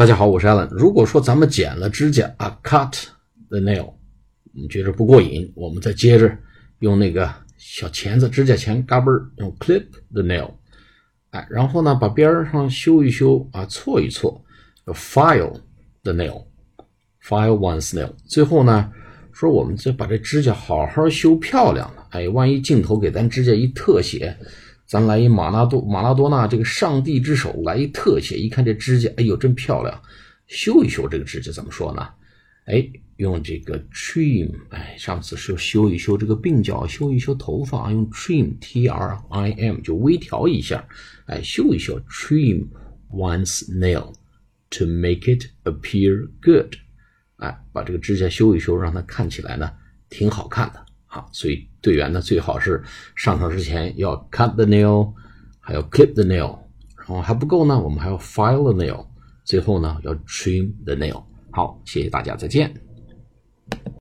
大家好，我是 Allen。如果说咱们剪了指甲啊，cut the nail，你觉着不过瘾，我们再接着用那个小钳子，指甲钳嘎嘣儿，用 clip the nail，哎，然后呢把边上修一修啊，错一错，file the nail，file one's nail。最后呢，说我们再把这指甲好好修漂亮了，哎，万一镜头给咱指甲一特写。咱来一马拉多马拉多纳这个上帝之手来一特写，一看这指甲，哎呦真漂亮！修一修这个指甲怎么说呢？哎，用这个 trim，哎，上次说修一修这个鬓角，修一修头发，用 trim，t r i m 就微调一下，哎，修一修 trim one's nail to make it appear good，哎，把这个指甲修一修，让它看起来呢挺好看的。好，所以队员呢最好是上场之前要 cut the nail，还要 clip the nail，然后还不够呢，我们还要 file the nail，最后呢要 trim the nail。好，谢谢大家，再见。